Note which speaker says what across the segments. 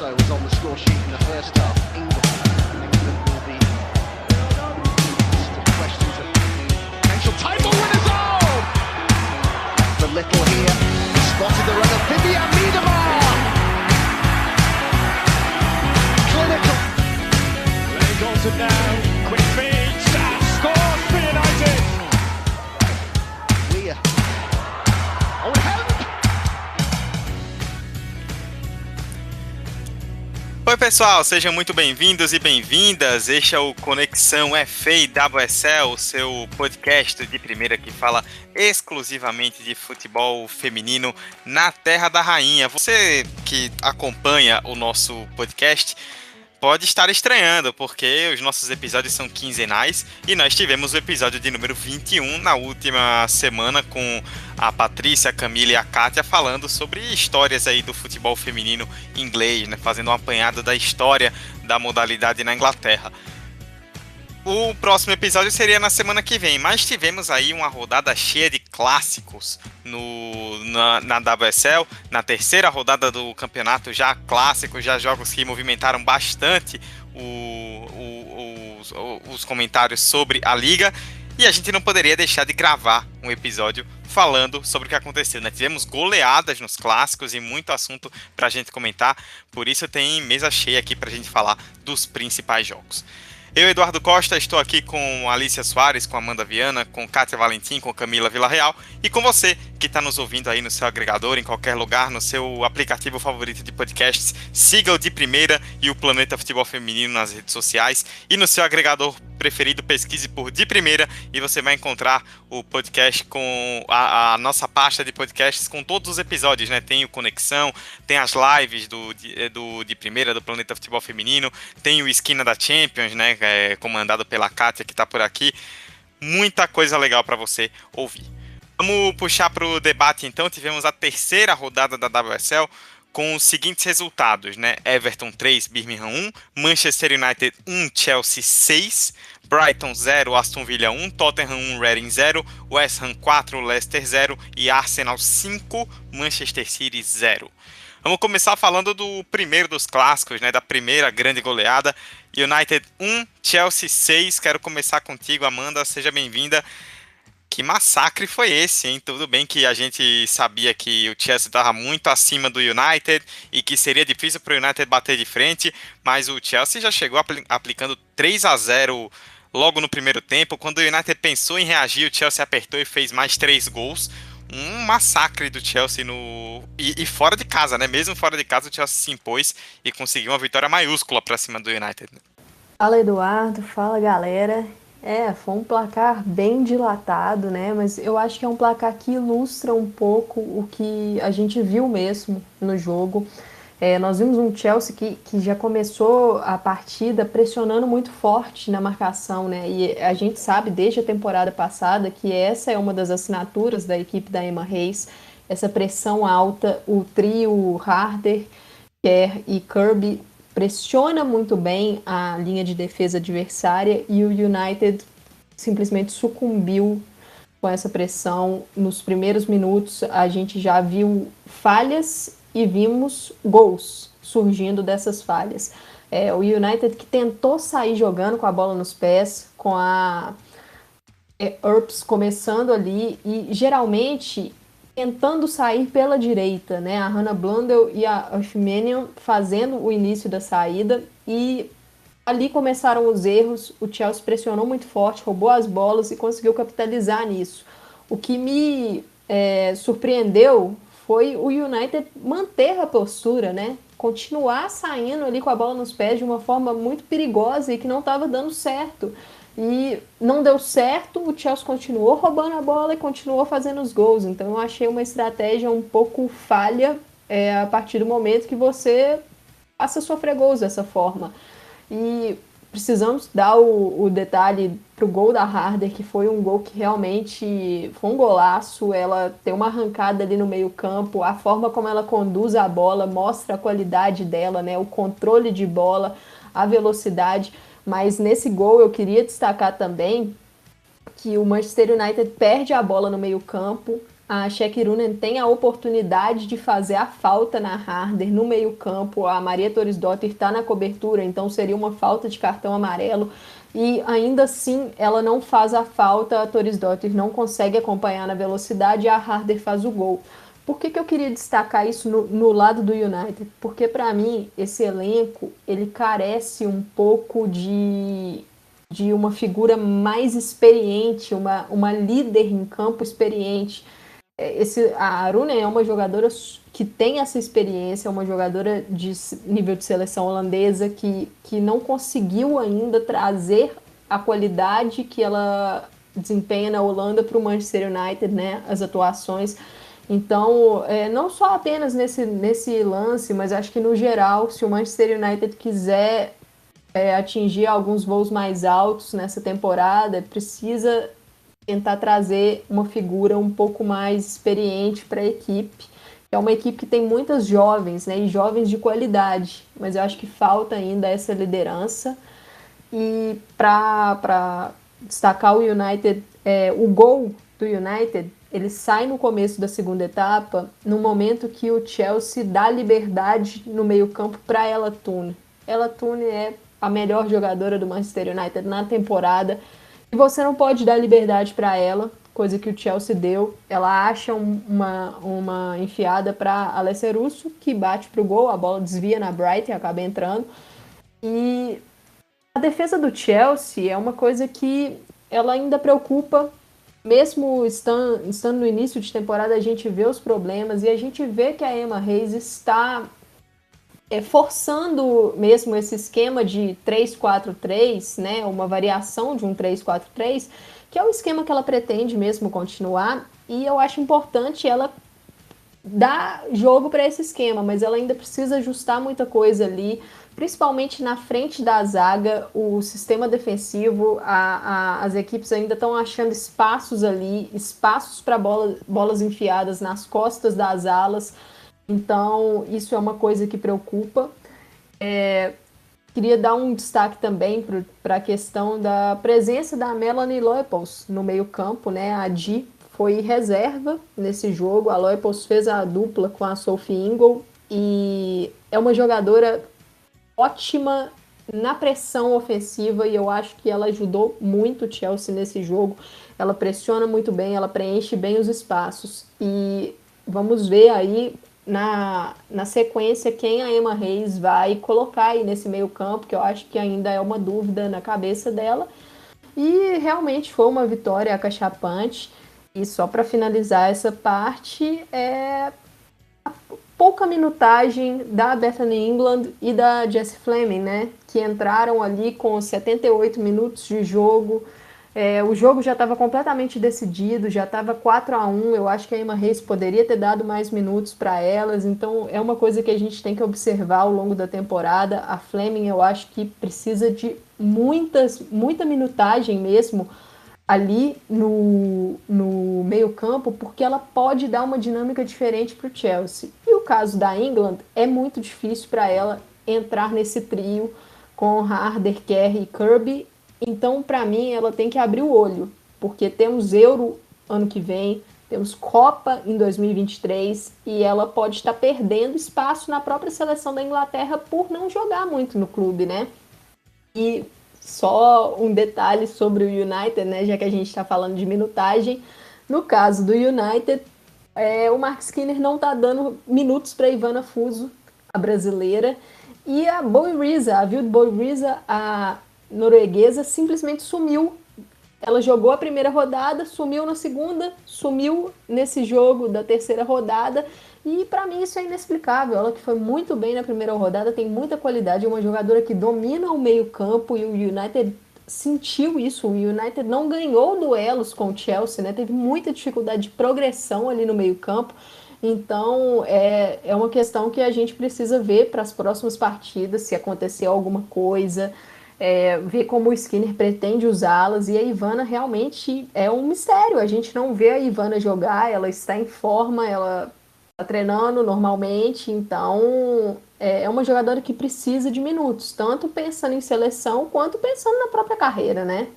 Speaker 1: also was on the score sheet in the first half. England, England will be questions of potential title winners. Oh! The little here spotted the runner Vivian Miedemar. Clinical.
Speaker 2: Lenny Goldson now,
Speaker 3: Oi, pessoal, sejam muito bem-vindos e bem-vindas. Este é o Conexão FA e WSL, o seu podcast de primeira que fala exclusivamente de futebol feminino na Terra da Rainha. Você que acompanha o nosso podcast pode estar estranhando, porque os nossos episódios são quinzenais e nós tivemos o episódio de número 21 na última semana com a Patrícia, a Camila e a Kátia falando sobre histórias aí do futebol feminino inglês, né, fazendo um apanhado da história da modalidade na Inglaterra. O próximo episódio seria na semana que vem, mas tivemos aí uma rodada cheia de clássicos no, na, na WSL, na terceira rodada do campeonato, já clássicos, já jogos que movimentaram bastante o, o, os, os comentários sobre a liga. E a gente não poderia deixar de gravar um episódio falando sobre o que aconteceu. Né? Tivemos goleadas nos clássicos e muito assunto para a gente comentar, por isso tem mesa cheia aqui para a gente falar dos principais jogos. Eu, Eduardo Costa, estou aqui com Alicia Soares, com Amanda Viana, com Kátia Valentim, com Camila Villarreal e com você que está nos ouvindo aí no seu agregador, em qualquer lugar, no seu aplicativo favorito de podcasts. Siga o de primeira e o Planeta Futebol Feminino nas redes sociais e no seu agregador preferido, pesquise por de primeira e você vai encontrar o podcast com a, a, nossa pasta de podcasts com todos os episódios, né? Tem o Conexão, tem as lives do, de, do, de primeira do Planeta Futebol Feminino, tem o Esquina da Champions, né? É, comandado pela Kátia que está por aqui. Muita coisa legal para você ouvir. Vamos puxar para o debate então. Tivemos a terceira rodada da WSL com os seguintes resultados, né? Everton 3, Birmingham 1, Manchester United 1, Chelsea 6, Brighton 0, Aston Villa 1, Tottenham 1, Reading 0, West Ham 4, Leicester 0 e Arsenal 5, Manchester City 0. Vamos começar falando do primeiro dos clássicos, né? Da primeira grande goleada. United 1, Chelsea 6. Quero começar contigo, Amanda. Seja bem-vinda. Que massacre foi esse, hein? Tudo bem que a gente sabia que o Chelsea estava muito acima do United e que seria difícil para o United bater de frente, mas o Chelsea já chegou apl aplicando 3 a 0 logo no primeiro tempo. Quando o United pensou em reagir, o Chelsea apertou e fez mais três gols. Um massacre do Chelsea no e, e fora de casa, né? Mesmo fora de casa, o Chelsea se impôs e conseguiu uma vitória maiúscula para cima do United.
Speaker 4: Fala Eduardo, fala galera. É, foi um placar bem dilatado, né? Mas eu acho que é um placar que ilustra um pouco o que a gente viu mesmo no jogo. É, nós vimos um Chelsea que, que já começou a partida pressionando muito forte na marcação, né? E a gente sabe desde a temporada passada que essa é uma das assinaturas da equipe da Emma Reis, essa pressão alta, o trio Harder, Kerr e Kirby pressiona muito bem a linha de defesa adversária e o United simplesmente sucumbiu com essa pressão. Nos primeiros minutos, a gente já viu falhas e vimos gols surgindo dessas falhas. É, o United que tentou sair jogando com a bola nos pés, com a é, Earps começando ali e geralmente tentando sair pela direita, né? A Hannah Blundell e a Oshmanian fazendo o início da saída e ali começaram os erros. O Chelsea pressionou muito forte, roubou as bolas e conseguiu capitalizar nisso. O que me é, surpreendeu foi o United manter a postura, né? Continuar saindo ali com a bola nos pés de uma forma muito perigosa e que não estava dando certo. E não deu certo, o Chelsea continuou roubando a bola e continuou fazendo os gols. Então eu achei uma estratégia um pouco falha é, a partir do momento que você passa a sofrer gols dessa forma. E precisamos dar o, o detalhe pro gol da Harder, que foi um gol que realmente foi um golaço. Ela tem uma arrancada ali no meio-campo, a forma como ela conduz a bola mostra a qualidade dela, né? O controle de bola, a velocidade. Mas nesse gol eu queria destacar também que o Manchester United perde a bola no meio-campo. a Shaq Runen tem a oportunidade de fazer a falta na Harder no meio-campo. A Maria Torres Dotter está na cobertura, então seria uma falta de cartão amarelo. E ainda assim, ela não faz a falta, a Torres Dotter não consegue acompanhar na velocidade e a Harder faz o gol. Por que, que eu queria destacar isso no, no lado do United? Porque para mim esse elenco ele carece um pouco de, de uma figura mais experiente, uma, uma líder em campo experiente. É, esse, a Aruna é uma jogadora que tem essa experiência, é uma jogadora de nível de seleção holandesa que, que não conseguiu ainda trazer a qualidade que ela desempenha na Holanda para o Manchester United, né? As atuações então, é, não só apenas nesse, nesse lance, mas acho que no geral, se o Manchester United quiser é, atingir alguns voos mais altos nessa temporada, precisa tentar trazer uma figura um pouco mais experiente para a equipe. É uma equipe que tem muitas jovens, né, e jovens de qualidade, mas eu acho que falta ainda essa liderança. E para destacar o United, é, o gol do United ele sai no começo da segunda etapa, no momento que o Chelsea dá liberdade no meio-campo para ela Tune. Tune é a melhor jogadora do Manchester United na temporada e você não pode dar liberdade para ela, coisa que o Chelsea deu. Ela acha uma, uma enfiada para Alessia Russo, que bate para o gol, a bola desvia na Brighton e acaba entrando. E a defesa do Chelsea é uma coisa que ela ainda preocupa mesmo estando, estando no início de temporada, a gente vê os problemas e a gente vê que a Emma Reis está é, forçando mesmo esse esquema de 3-4-3, né, uma variação de um 3-4-3, que é o esquema que ela pretende mesmo continuar, e eu acho importante ela dar jogo para esse esquema, mas ela ainda precisa ajustar muita coisa ali principalmente na frente da zaga, o sistema defensivo, a, a, as equipes ainda estão achando espaços ali, espaços para bola, bolas enfiadas nas costas das alas. Então, isso é uma coisa que preocupa. É, queria dar um destaque também para a questão da presença da Melanie Leupolz no meio-campo, né? A Di foi reserva nesse jogo. A Leupolz fez a dupla com a Sophie Ingle e é uma jogadora ótima na pressão ofensiva e eu acho que ela ajudou muito o Chelsea nesse jogo. Ela pressiona muito bem, ela preenche bem os espaços e vamos ver aí na, na sequência quem a Emma Reis vai colocar aí nesse meio campo, que eu acho que ainda é uma dúvida na cabeça dela. E realmente foi uma vitória acachapante. E só para finalizar essa parte, é pouca minutagem da Bethany England e da Jessie Fleming, né? Que entraram ali com 78 minutos de jogo. É, o jogo já estava completamente decidido, já estava 4 a 1 Eu acho que a Emma Reis poderia ter dado mais minutos para elas, então é uma coisa que a gente tem que observar ao longo da temporada. A Fleming, eu acho que precisa de muitas, muita minutagem mesmo ali no, no meio-campo, porque ela pode dar uma dinâmica diferente para o Chelsea. Caso da England é muito difícil para ela entrar nesse trio com Harder, Kerr e Kirby. Então, para mim, ela tem que abrir o olho, porque temos Euro ano que vem, temos Copa em 2023 e ela pode estar perdendo espaço na própria seleção da Inglaterra por não jogar muito no clube, né? E só um detalhe sobre o United, né? Já que a gente está falando de minutagem. No caso do United, é, o Mark Skinner não está dando minutos para Ivana Fuso, a brasileira. E a Boy a Wild Boy a norueguesa, simplesmente sumiu. Ela jogou a primeira rodada, sumiu na segunda, sumiu nesse jogo da terceira rodada e para mim isso é inexplicável. Ela que foi muito bem na primeira rodada, tem muita qualidade, é uma jogadora que domina o meio-campo e o United sentiu isso. O United não ganhou duelos com o Chelsea, né? Teve muita dificuldade de progressão ali no meio-campo. Então é, é uma questão que a gente precisa ver para as próximas partidas, se acontecer alguma coisa, é, ver como o Skinner pretende usá-las. E a Ivana realmente é um mistério. A gente não vê a Ivana jogar, ela está em forma, ela treinando normalmente, então é, é uma jogadora que precisa de minutos, tanto pensando em seleção quanto pensando na própria carreira, né?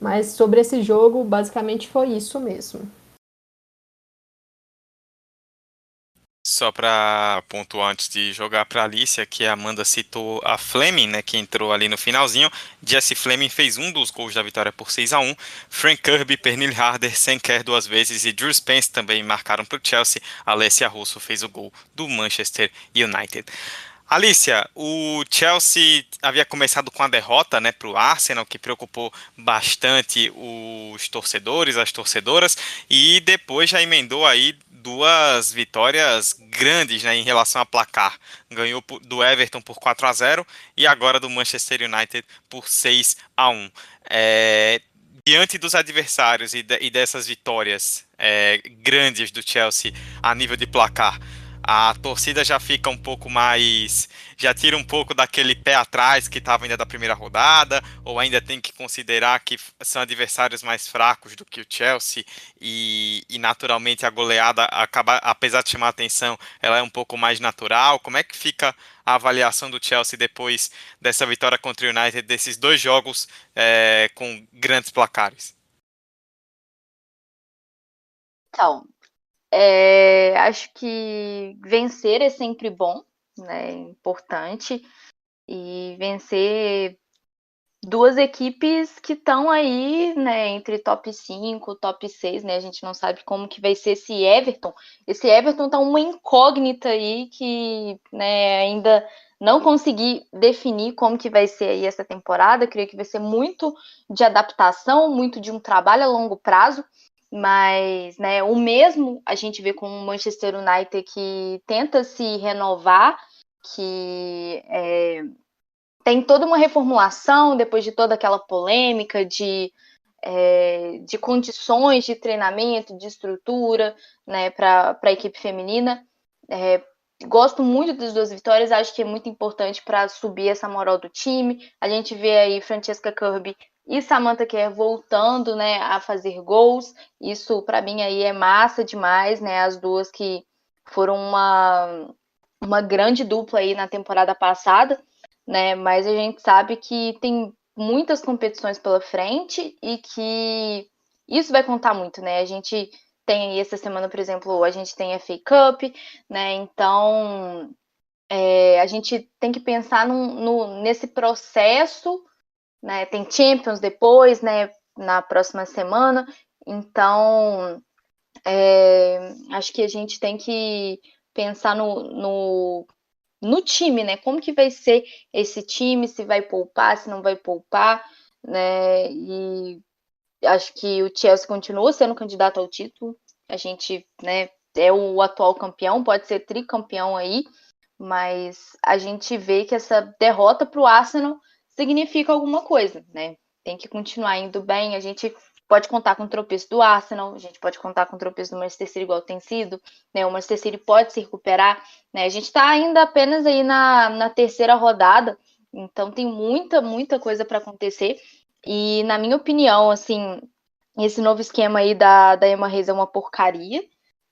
Speaker 4: Mas sobre esse jogo, basicamente foi isso mesmo.
Speaker 3: Só para pontuar antes de jogar para Alicia, que a Amanda citou a Fleming, né, que entrou ali no finalzinho. Jesse Fleming fez um dos gols da vitória por 6 a 1 Frank Kirby, Pernil Harder, Senker duas vezes e Drew Spence também marcaram para o Chelsea. Alessia Russo fez o gol do Manchester United. Alicia, o Chelsea havia começado com a derrota né, para o Arsenal, que preocupou bastante os torcedores, as torcedoras, e depois já emendou aí duas vitórias grandes né, em relação a placar. Ganhou do Everton por 4 a 0 e agora do Manchester United por 6 a 1 é, Diante dos adversários e, de, e dessas vitórias é, grandes do Chelsea a nível de placar, a torcida já fica um pouco mais. já tira um pouco daquele pé atrás que estava ainda da primeira rodada, ou ainda tem que considerar que são adversários mais fracos do que o Chelsea, e, e naturalmente a goleada, acaba, apesar de chamar atenção, ela é um pouco mais natural. Como é que fica a avaliação do Chelsea depois dessa vitória contra o United, desses dois jogos é, com grandes placares?
Speaker 5: Então, é, acho que vencer é sempre bom, né? É importante. E vencer duas equipes que estão aí, né, entre top 5, top 6, né? A gente não sabe como que vai ser esse Everton. Esse Everton tá uma incógnita aí que, né, ainda não consegui definir como que vai ser aí essa temporada. creio que vai ser muito de adaptação, muito de um trabalho a longo prazo. Mas, né, o mesmo a gente vê com o Manchester United que tenta se renovar, que é, tem toda uma reformulação depois de toda aquela polêmica de, é, de condições de treinamento, de estrutura, né, para a equipe feminina. É, gosto muito das duas vitórias, acho que é muito importante para subir essa moral do time. A gente vê aí Francesca Kirby e Samantha Kerr voltando, né, a fazer gols. Isso para mim aí é massa demais, né? As duas que foram uma uma grande dupla aí na temporada passada, né? Mas a gente sabe que tem muitas competições pela frente e que isso vai contar muito, né? A gente tem aí essa semana, por exemplo, a gente tem a FA Cup, né? Então é, a gente tem que pensar no, nesse processo né? Tem Champions depois, né? Na próxima semana. Então, é, acho que a gente tem que pensar no, no, no, time, né? Como que vai ser esse time, se vai poupar, se não vai poupar, né? E acho que o Chelsea continua sendo candidato ao título. A gente, né, é o atual campeão, pode ser tricampeão aí, mas a gente vê que essa derrota para o Arsenal significa alguma coisa, né? Tem que continuar indo bem. A gente pode contar com o tropeço do Arsenal, a gente pode contar com o tropeço do Manchester City igual tem sido, né? O Manchester City pode se recuperar, né? A gente está ainda apenas aí na, na terceira rodada, então tem muita, muita coisa para acontecer. E na minha opinião, assim, esse novo esquema aí da, da Emma Reis é uma porcaria,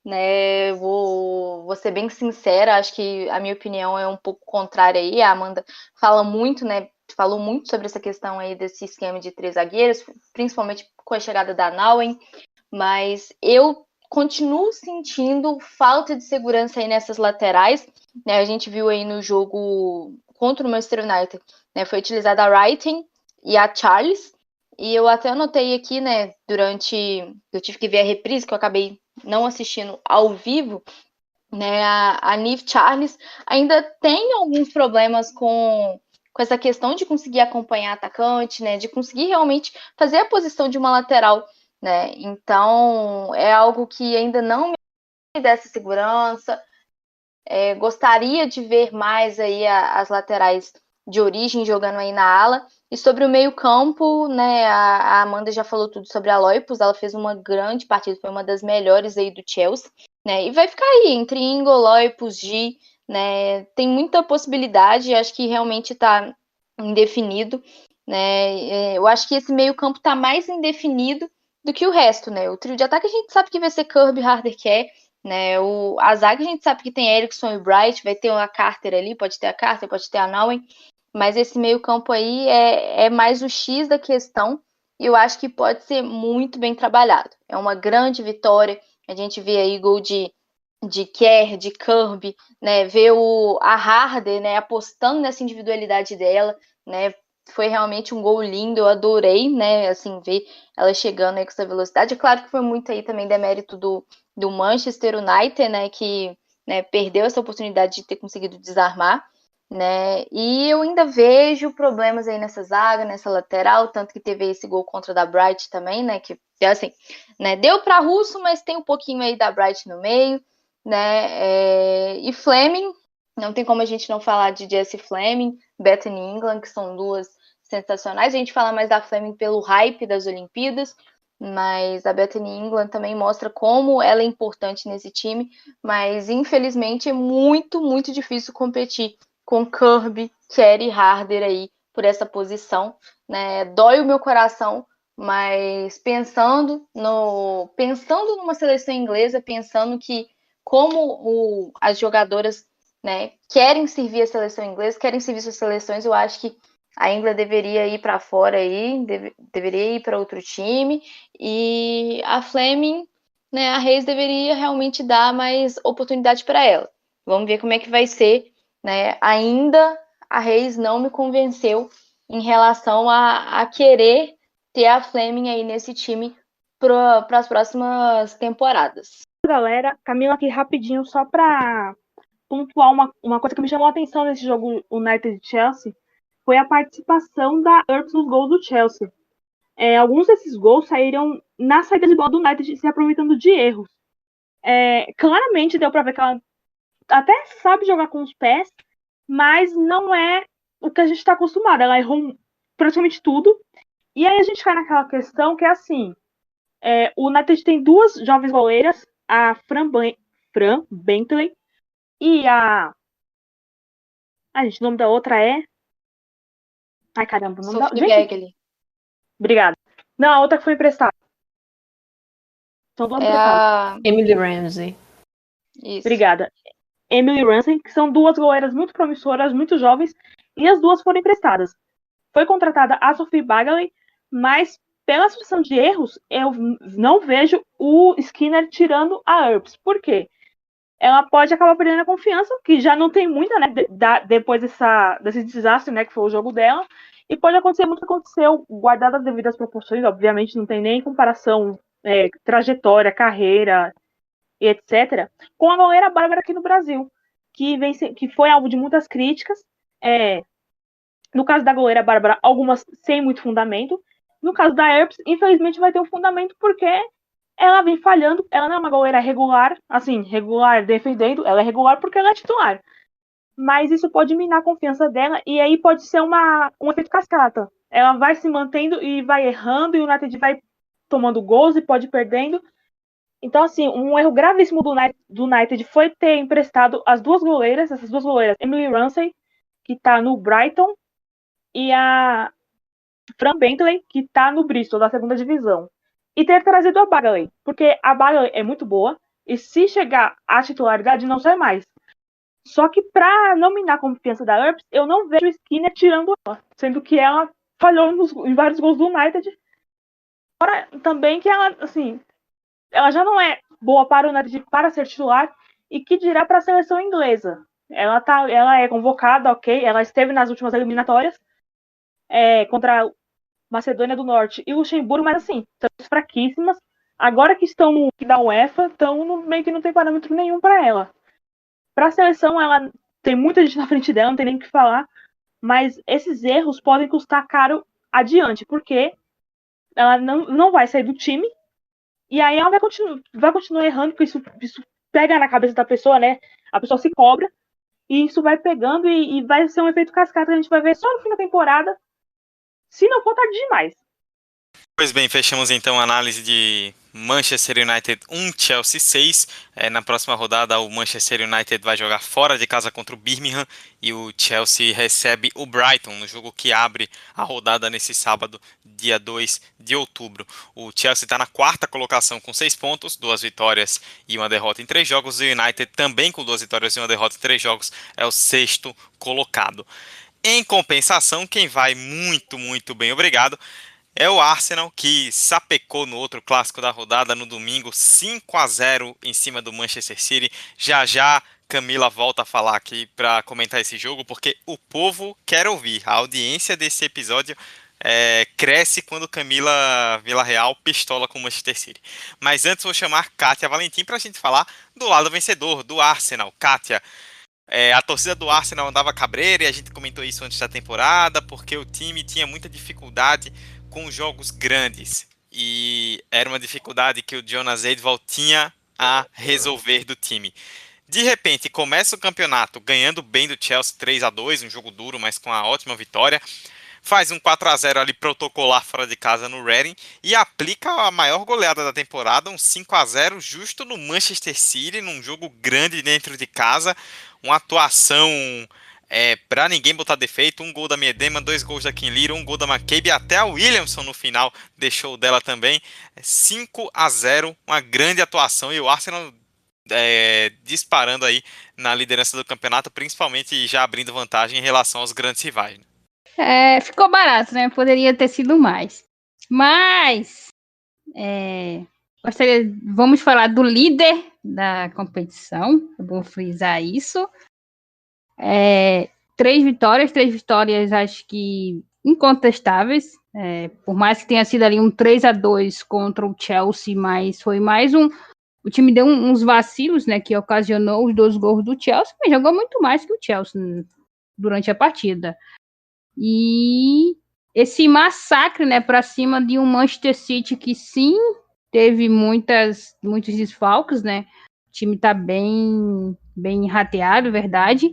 Speaker 5: né? Vou, vou ser bem sincera, acho que a minha opinião é um pouco contrária aí. A Amanda fala muito, né? Falou muito sobre essa questão aí desse esquema de três zagueiros, principalmente com a chegada da Nauen, mas eu continuo sentindo falta de segurança aí nessas laterais, né? A gente viu aí no jogo contra o Manchester United, né? Foi utilizada a Writing e a Charles, e eu até anotei aqui, né, durante eu tive que ver a reprise que eu acabei não assistindo ao vivo, né, a, a Nive Charles ainda tem alguns problemas com com essa questão de conseguir acompanhar atacante, né, de conseguir realmente fazer a posição de uma lateral, né? Então é algo que ainda não me dá essa segurança. É, gostaria de ver mais aí a, as laterais de origem jogando aí na ala. E sobre o meio-campo, né, a, a, Amanda já falou tudo sobre a Loipus, ela fez uma grande partida, foi uma das melhores aí do Chelsea, né? E vai ficar aí entre Ingo, Loipus, Gi, né? Tem muita possibilidade, acho que realmente está indefinido, né? É, eu acho que esse meio-campo está mais indefinido do que o resto, né? O trio de ataque a gente sabe que vai ser Kirby, Harder, Kerr, né? O, a zaga a gente sabe que tem Erickson e Bright, vai ter a Carter ali, pode ter a Carter, pode ter a Nowen, mas esse meio-campo aí é, é mais o X da questão e eu acho que pode ser muito bem trabalhado. É uma grande vitória. A gente vê aí gol de de Kerr, de Kirby, né, ver o, a Harder, né, apostando nessa individualidade dela, né, foi realmente um gol lindo, eu adorei, né, assim, ver ela chegando aí com essa velocidade. É claro que foi muito aí também demérito do, do Manchester United, né, que né, perdeu essa oportunidade de ter conseguido desarmar, né, e eu ainda vejo problemas aí nessa zaga, nessa lateral, tanto que teve esse gol contra da Bright também, né, que, assim, né, deu para Russo, mas tem um pouquinho aí da Bright no meio, né? É, e Fleming, não tem como a gente não falar de Jesse Fleming, Bethany England, que são duas sensacionais. A gente fala mais da Fleming pelo hype das Olimpíadas, mas a Bethany England também mostra como ela é importante nesse time, mas infelizmente é muito, muito difícil competir com Kirby, Kerry Harder aí por essa posição, né? Dói o meu coração, mas pensando no pensando numa seleção inglesa, pensando que como o, as jogadoras né, querem servir a seleção inglesa, querem servir suas seleções, eu acho que a Inglaterra deveria ir para fora aí, deve, deveria ir para outro time, e a Fleming, né, a Reis deveria realmente dar mais oportunidade para ela. Vamos ver como é que vai ser, né? Ainda a Reis não me convenceu em relação a, a querer ter a Fleming aí nesse time para as próximas temporadas
Speaker 6: galera, Camila aqui rapidinho, só para pontuar uma, uma coisa que me chamou a atenção nesse jogo United-Chelsea, foi a participação da Earps nos gols do Chelsea. É, alguns desses gols saíram na saída de bola do United se aproveitando de erros. É, claramente deu para ver que ela até sabe jogar com os pés, mas não é o que a gente está acostumado. Ela errou praticamente tudo. E aí a gente cai naquela questão que é assim: é, o United tem duas jovens goleiras a Fran, Fran Bentley e a. A gente, o nome da outra é. Ai, caramba, o nome
Speaker 5: Sophie
Speaker 6: da. Gente... Obrigada. Não, a outra que foi emprestada.
Speaker 5: São duas é a...
Speaker 4: Emily Ramsey.
Speaker 6: Isso. Obrigada. Emily Ramsey, que são duas goleiras muito promissoras, muito jovens, e as duas foram emprestadas. Foi contratada a Sophie Bagley, mas pela situação de erros, eu não vejo o Skinner tirando a Herbs. Por quê? Ela pode acabar perdendo a confiança, que já não tem muita, né? Da, depois dessa, desse desastre, né? Que foi o jogo dela. E pode acontecer muito que aconteceu, guardado as devidas proporções, obviamente não tem nem comparação, é, trajetória, carreira etc., com a goleira Bárbara aqui no Brasil, que, vem, que foi alvo de muitas críticas. É, no caso da goleira Bárbara, algumas sem muito fundamento, no caso da Herpes, infelizmente vai ter um fundamento porque ela vem falhando. Ela não é uma goleira regular, assim, regular defendendo, ela é regular porque ela é titular. Mas isso pode minar a confiança dela e aí pode ser uma, um efeito cascata. Ela vai se mantendo e vai errando e o United vai tomando gols e pode perdendo. Então, assim, um erro gravíssimo do United, do United foi ter emprestado as duas goleiras, essas duas goleiras, Emily Ramsey, que tá no Brighton, e a Fran Bentley, que está no Bristol, da segunda divisão. E ter trazido a Bagley, porque a Bagley é muito boa, e se chegar à titularidade, não sai mais. Só que para não minar a confiança da Herbs, eu não vejo o Skinner tirando ela, sendo que ela falhou nos, em vários gols do United. Fora também que ela, assim, ela já não é boa para o United para ser titular, e que dirá para a seleção inglesa. Ela, tá, ela é convocada, ok, ela esteve nas últimas eliminatórias, é, contra Macedônia do Norte e Luxemburgo, mas assim, são fraquíssimas. Agora que estão da UEFA, estão meio que não tem parâmetro nenhum para ela. Para a seleção, ela tem muita gente na frente dela, não tem nem o que falar, mas esses erros podem custar caro adiante, porque ela não, não vai sair do time e aí ela vai, continu vai continuar errando, porque isso, isso pega na cabeça da pessoa, né? A pessoa se cobra e isso vai pegando e, e vai ser um efeito cascata que a gente vai ver só no fim da temporada se não for tarde demais.
Speaker 3: Pois bem, fechamos então a análise de Manchester United 1, Chelsea 6. É, na próxima rodada, o Manchester United vai jogar fora de casa contra o Birmingham e o Chelsea recebe o Brighton no jogo que abre a rodada nesse sábado, dia 2 de outubro. O Chelsea está na quarta colocação com 6 pontos, duas vitórias e uma derrota em três jogos. E o United também com duas vitórias e uma derrota em três jogos é o sexto colocado. Em compensação, quem vai muito, muito bem, obrigado, é o Arsenal que sapecou no outro clássico da rodada no domingo 5 a 0 em cima do Manchester City. Já já Camila volta a falar aqui para comentar esse jogo porque o povo quer ouvir. A audiência desse episódio é, cresce quando Camila Villarreal pistola com o Manchester City. Mas antes vou chamar Kátia Valentim para a gente falar do lado vencedor, do Arsenal. Kátia, é, a torcida do Arsenal andava cabreira e a gente comentou isso antes da temporada, porque o time tinha muita dificuldade com jogos grandes. E era uma dificuldade que o Jonas Eidval tinha a resolver do time. De repente, começa o campeonato ganhando bem do Chelsea 3 a 2 um jogo duro, mas com uma ótima vitória faz um 4 a 0 ali protocolar fora de casa no Reading e aplica a maior goleada da temporada, um 5 a 0 justo no Manchester City, num jogo grande dentro de casa, uma atuação é, para ninguém botar defeito, um gol da Miedema, dois gols da Kim Lira, um gol da McCabe, até a Williamson no final deixou dela também, 5 a 0 uma grande atuação e o Arsenal é, disparando aí na liderança do campeonato, principalmente já abrindo vantagem em relação aos grandes rivais. Né?
Speaker 7: É, ficou barato, né? Poderia ter sido mais. Mas é, gostaria, vamos falar do líder da competição. Eu vou frisar isso. É, três vitórias, três vitórias acho que incontestáveis. É, por mais que tenha sido ali um 3 a 2 contra o Chelsea, mas foi mais um. O time deu uns vacilos, né? Que ocasionou os dois gols do Chelsea, mas jogou muito mais que o Chelsea durante a partida. E esse massacre, né, para cima de um Manchester City que sim teve muitas muitos desfalques, né? O time tá bem bem rateado, verdade.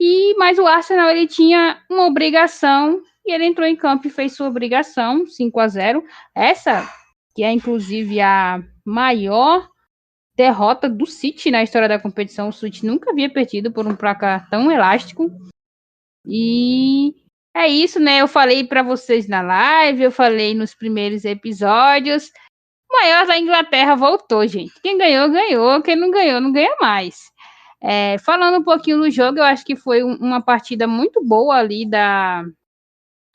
Speaker 7: E mas o Arsenal ele tinha uma obrigação e ele entrou em campo e fez sua obrigação, 5 a 0. Essa que é inclusive a maior derrota do City na história da competição. O City nunca havia perdido por um placar tão elástico. E é isso, né? Eu falei para vocês na live, eu falei nos primeiros episódios. O maior da Inglaterra voltou, gente. Quem ganhou, ganhou. Quem não ganhou, não ganha mais. É, falando um pouquinho do jogo, eu acho que foi uma partida muito boa ali da.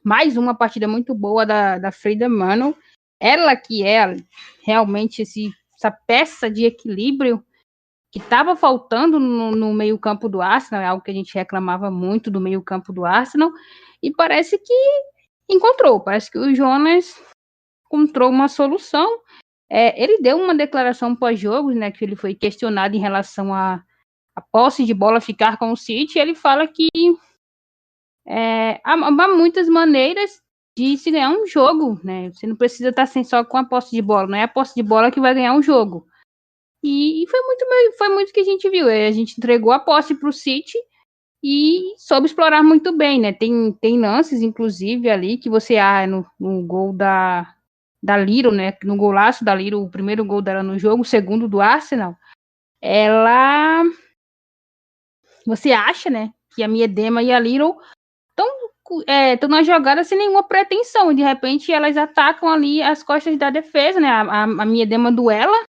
Speaker 7: Mais uma partida muito boa da, da Frida Mano. Ela que é realmente esse, essa peça de equilíbrio que estava faltando no, no meio-campo do Arsenal, é algo que a gente reclamava muito do meio-campo do Arsenal, e parece que encontrou, parece que o Jonas encontrou uma solução. É, ele deu uma declaração pós-jogo, né, que ele foi questionado em relação a posse de bola ficar com o City, ele fala que é, há, há, muitas maneiras de se ganhar um jogo, né? Você não precisa estar sem só com a posse de bola, não é a posse de bola que vai ganhar um jogo. E, e foi muito foi muito que a gente viu. É, a gente entregou a posse para o City e soube explorar muito bem, né? Tem, tem lances, inclusive, ali que você ah, no, no gol da, da Liro, né? No golaço da Liro, o primeiro gol dela no jogo, o segundo do Arsenal, ela. Você acha, né? Que a Miedema e a Liro estão é, na jogada sem nenhuma pretensão. E de repente elas atacam ali as costas da defesa, né? A, a, a Miedema duela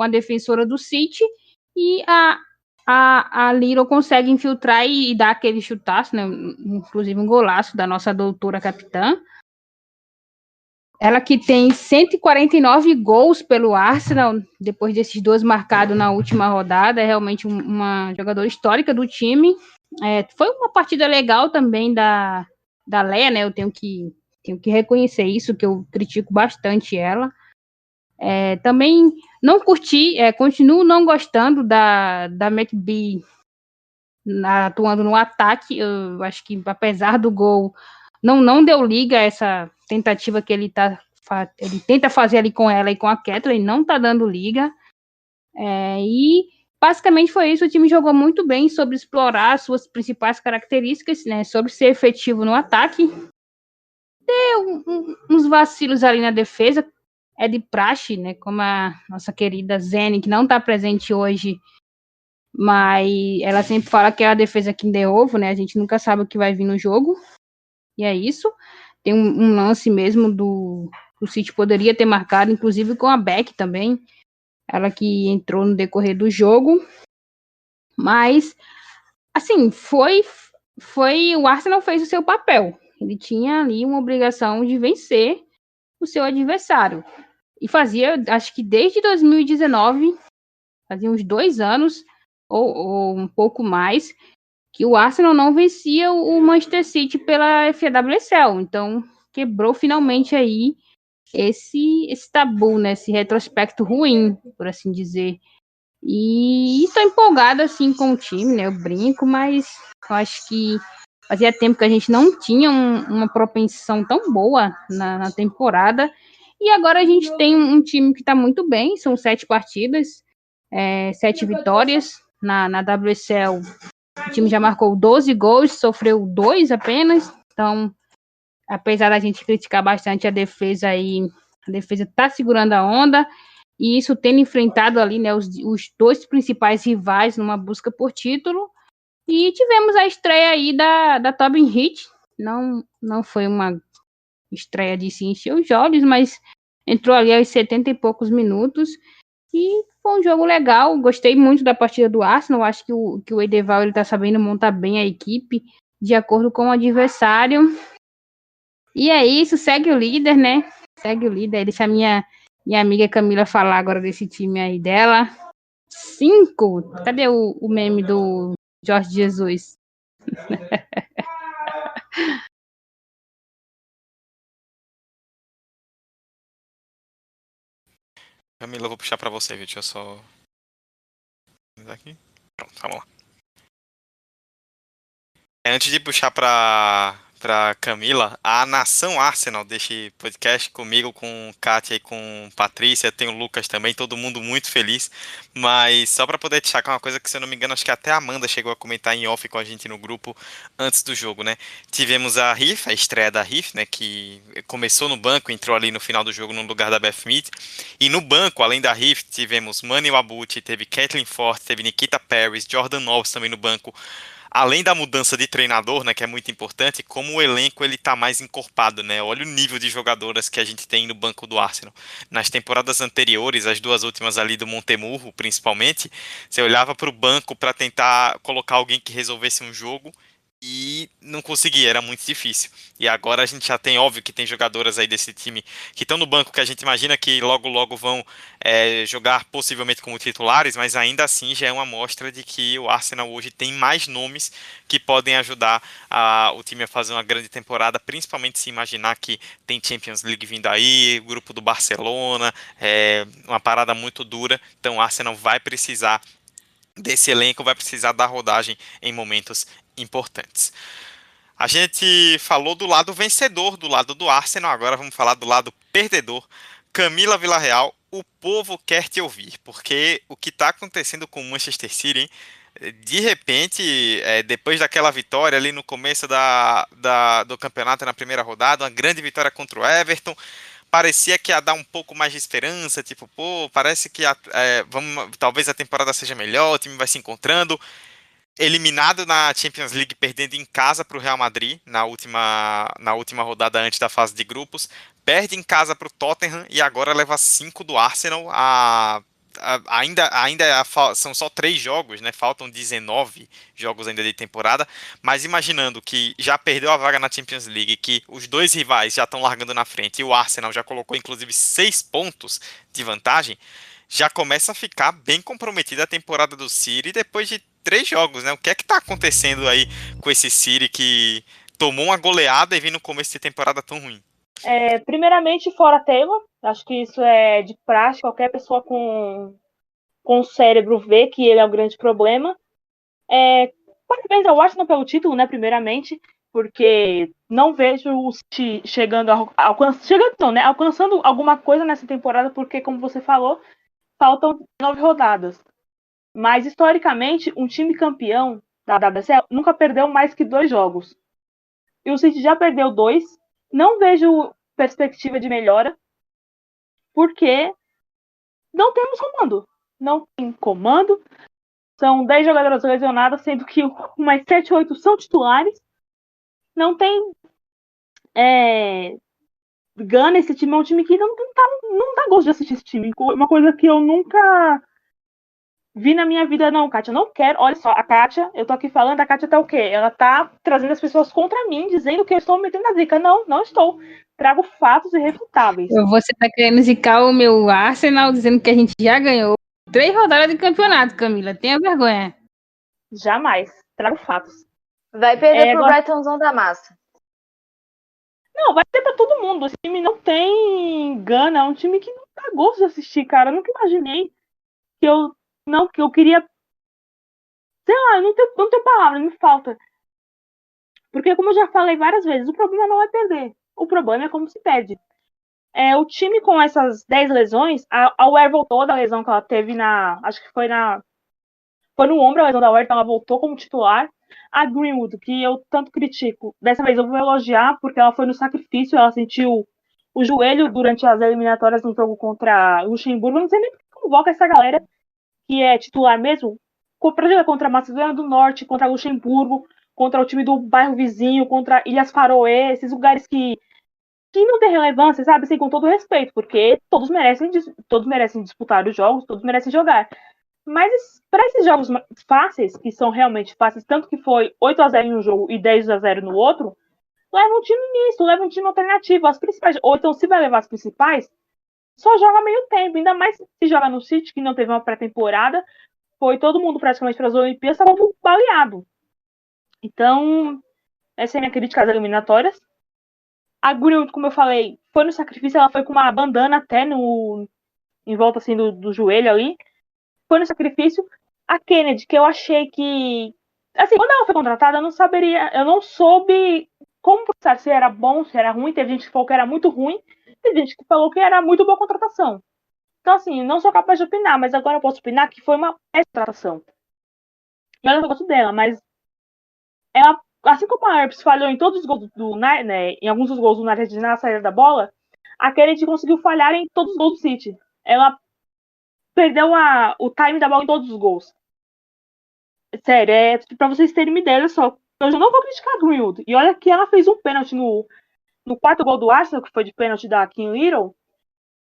Speaker 7: com a defensora do City e a, a, a consegue infiltrar e, e dar aquele chutaço, né? Inclusive um golaço da nossa doutora capitã. Ela que tem 149 gols pelo Arsenal, depois desses dois marcados na última rodada, é realmente uma jogadora histórica do time. É, foi uma partida legal também da, da Leia, né? Eu tenho que, tenho que reconhecer isso, que eu critico bastante ela. É, também não curti, é, continuo não gostando da, da McBee atuando no ataque. Eu acho que, apesar do gol, não, não deu liga essa tentativa que ele tá. Ele tenta fazer ali com ela e com a Kathleen, não tá dando liga. É, e basicamente foi isso. O time jogou muito bem sobre explorar suas principais características, né? Sobre ser efetivo no ataque. Deu uns vacilos ali na defesa, é de praxe, né? Como a nossa querida Zene, que não está presente hoje, mas ela sempre fala que é a defesa que de ovo, né? A gente nunca sabe o que vai vir no jogo. E é isso. Tem um, um lance mesmo do o City poderia ter marcado, inclusive com a Beck também. Ela que entrou no decorrer do jogo. Mas assim, foi foi o Arsenal fez o seu papel. Ele tinha ali uma obrigação de vencer o seu adversário. E fazia, acho que desde 2019, fazia uns dois anos, ou, ou um pouco mais, que o Arsenal não vencia o Manchester City pela FAWSL. Então, quebrou finalmente aí esse, esse tabu, né? Esse retrospecto ruim, por assim dizer. E estou empolgada assim com o time, né? Eu brinco, mas eu acho que fazia tempo que a gente não tinha um, uma propensão tão boa na, na, temporada. E agora a gente tem um time que está muito bem, são sete partidas, é, sete vitórias. Na, na WSL, o time já marcou 12 gols, sofreu dois apenas. Então, apesar da gente criticar bastante a defesa aí, a defesa está segurando a onda e isso tendo enfrentado ali, né, os, os dois principais rivais numa busca por título. E tivemos a estreia aí da, da Tobin Heat. Não, não foi uma estreia de se encher os olhos, mas entrou ali aos 70 e poucos minutos. E foi um jogo legal. Gostei muito da partida do Arsenal. Acho que o, que o Edeval ele tá sabendo montar bem a equipe de acordo com o adversário. E é isso, segue o líder, né? Segue o líder. Deixa a minha minha amiga Camila falar agora desse time aí dela. Cinco? Cadê o, o meme do Jorge Jesus?
Speaker 3: Camila, eu vou puxar pra você, viu? Deixa eu só. Aqui. Pronto, vamos lá. É, antes de puxar pra, para Camila, a Nação Arsenal deste podcast comigo, com Kátia e com Patrícia, tem o Lucas também, todo mundo muito feliz. Mas só para poder destacar uma coisa que, se eu não me engano, acho que até a Amanda chegou a comentar em off com a gente no grupo antes do jogo, né? Tivemos a Riff, a estreia da Riff, né? Que começou no banco, entrou ali no final do jogo no lugar da Beth Mead. E no banco, além da Riff, tivemos Manny Wabuti, teve Kathleen Forte, teve Nikita Paris, Jordan Knowles também no banco além da mudança de treinador, né, que é muito importante, como o elenco ele tá mais encorpado, né? Olha o nível de jogadoras que a gente tem no banco do Arsenal. Nas temporadas anteriores, as duas últimas ali do Montemurro, principalmente, você olhava para o banco para tentar colocar alguém que resolvesse um jogo e não conseguia, era muito difícil. E agora a gente já tem, óbvio que tem jogadoras aí desse time que estão no banco que a gente imagina que logo logo vão é, jogar possivelmente como titulares, mas ainda assim já é uma amostra de que o Arsenal hoje tem mais nomes que podem ajudar a, o time a fazer uma grande temporada, principalmente se imaginar que tem Champions League vindo aí, grupo do Barcelona, é, uma parada muito dura, então o Arsenal vai precisar desse elenco vai precisar dar rodagem em momentos importantes. A gente falou do lado vencedor, do lado do Arsenal, agora vamos falar do lado perdedor. Camila Villarreal, o povo quer te ouvir, porque o que está acontecendo com o Manchester City, hein? de repente, é, depois daquela vitória ali no começo da, da, do campeonato na primeira rodada, uma grande vitória contra o Everton, parecia que ia dar um pouco mais de esperança, tipo, pô, parece que a, é, vamos, talvez a temporada seja melhor, o time vai se encontrando eliminado na Champions League, perdendo em casa para o Real Madrid na última, na última rodada antes da fase de grupos, perde em casa para o Tottenham e agora leva 5 do Arsenal. A, a, ainda ainda é são só três jogos, né? Faltam 19 jogos ainda de temporada, mas imaginando que já perdeu a vaga na Champions League, que os dois rivais já estão largando na frente e o Arsenal já colocou inclusive seis pontos de vantagem, já começa a ficar bem comprometida a temporada do City depois de três jogos, né? O que é que tá acontecendo aí com esse City que tomou uma goleada e vem no começo de temporada tão ruim?
Speaker 6: É, primeiramente, fora Taylor. Acho que isso é de praxe. Qualquer pessoa com, com cérebro vê que ele é o grande problema. É, parabéns ao Arsenal pelo título, né? Primeiramente, porque não vejo o City chegando, alcan chegando não, né? Alcançando alguma coisa nessa temporada, porque, como você falou, faltam nove rodadas. Mas, historicamente, um time campeão da WSL nunca perdeu mais que dois jogos. E o City já perdeu dois. Não vejo perspectiva de melhora, porque não temos comando. Não tem comando. São 10 jogadoras lesionadas, sendo que umas 7, 8 são titulares. Não tem. É, Gana, esse time é um time que não, não, tá, não dá gosto de assistir esse time. Uma coisa que eu nunca vi na minha vida, não, Kátia, não quero. Olha só, a Kátia, eu tô aqui falando, a Kátia tá o quê? Ela tá trazendo as pessoas contra mim, dizendo que eu estou metendo a zica. Não, não estou. Trago fatos irrefutáveis.
Speaker 7: Você tá querendo zicar o meu Arsenal, dizendo que a gente já ganhou três rodadas de campeonato, Camila. Tenha vergonha.
Speaker 6: Jamais. Trago fatos.
Speaker 5: Vai perder é, pro agora... Brightonzão da massa.
Speaker 6: Não, vai ter pra todo mundo. Esse time não tem gana, é um time que não dá gosto de assistir, cara. Eu nunca imaginei que eu não, que eu queria. Sei lá, não tenho, não tenho palavra, me falta. Porque, como eu já falei várias vezes, o problema não é perder. O problema é como se perde. É, o time com essas 10 lesões, a, a Ware voltou da lesão que ela teve na. Acho que foi na. Foi no ombro a lesão da Ware, então ela voltou como titular. A Greenwood, que eu tanto critico, dessa vez eu vou elogiar, porque ela foi no sacrifício, ela sentiu o joelho durante as eliminatórias no jogo contra o Luxemburgo. Não sei nem por que convoca essa galera que é titular mesmo, contra a Macedônia do Norte, contra Luxemburgo, contra o time do bairro vizinho, contra Ilhas Faroé, esses lugares que, que não tem relevância, sabe? Assim, com todo respeito, porque todos merecem, todos merecem disputar os jogos, todos merecem jogar. Mas para esses jogos fáceis, que são realmente fáceis, tanto que foi 8 a 0 em um jogo e 10 a 0 no outro, leva um time misto, leva um time alternativo. As principais, ou então, se vai levar as principais, só joga meio tempo, ainda mais se joga no City, que não teve uma pré-temporada, foi todo mundo praticamente para as Olimpíadas, estava baleado. Então, essa é a minha crítica às eliminatórias. A Greenwood, como eu falei, foi no sacrifício, ela foi com uma bandana até no em volta assim do, do joelho ali. Foi no sacrifício. A Kennedy, que eu achei que assim, quando ela foi contratada, eu não saberia, eu não soube como processar se era bom, se era ruim. Teve gente que falou que era muito ruim. Tem gente que falou que era muito boa contratação. Então, assim, não sou capaz de opinar, mas agora eu posso opinar que foi uma contratação. Eu não gosto dela, mas ela, assim como a Herbs falhou em todos os gols do, né, em alguns dos gols do United na saída da bola, a Kennedy conseguiu falhar em todos os gols do City. Ela perdeu a, o time da bola em todos os gols. Sério, é pra vocês terem uma ideia, só. Eu já não vou criticar a Greenwood. E olha que ela fez um pênalti no, no quarto gol do Arsenal, que foi de pênalti da Kim Little,